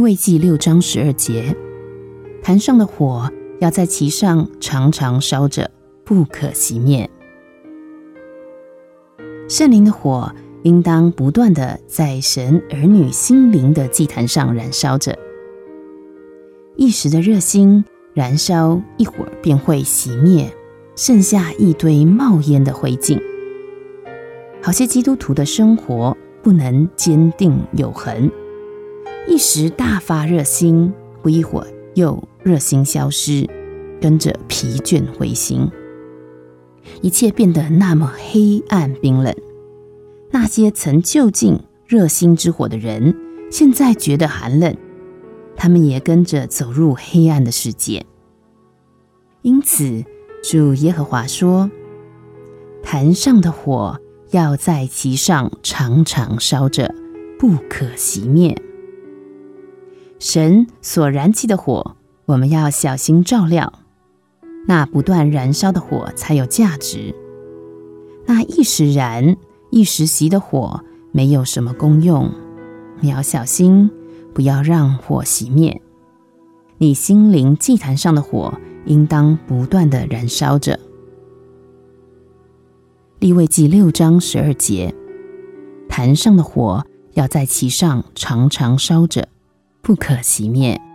位记六章十二节，坛上的火要在其上常常烧着，不可熄灭。圣灵的火应当不断的在神儿女心灵的祭坛上燃烧着，一时的热心燃烧一会儿便会熄灭，剩下一堆冒烟的灰烬。好些基督徒的生活不能坚定有恒，一时大发热心，不一会儿又热心消失，跟着疲倦回心，一切变得那么黑暗冰冷。那些曾就近热心之火的人，现在觉得寒冷，他们也跟着走入黑暗的世界。因此，主耶和华说：“坛上的火。”要在其上常常烧着，不可熄灭。神所燃起的火，我们要小心照料。那不断燃烧的火才有价值。那一时燃、一时熄的火，没有什么功用。你要小心，不要让火熄灭。你心灵祭坛上的火，应当不断的燃烧着。立位记六章十二节，坛上的火要在其上常常烧着，不可熄灭。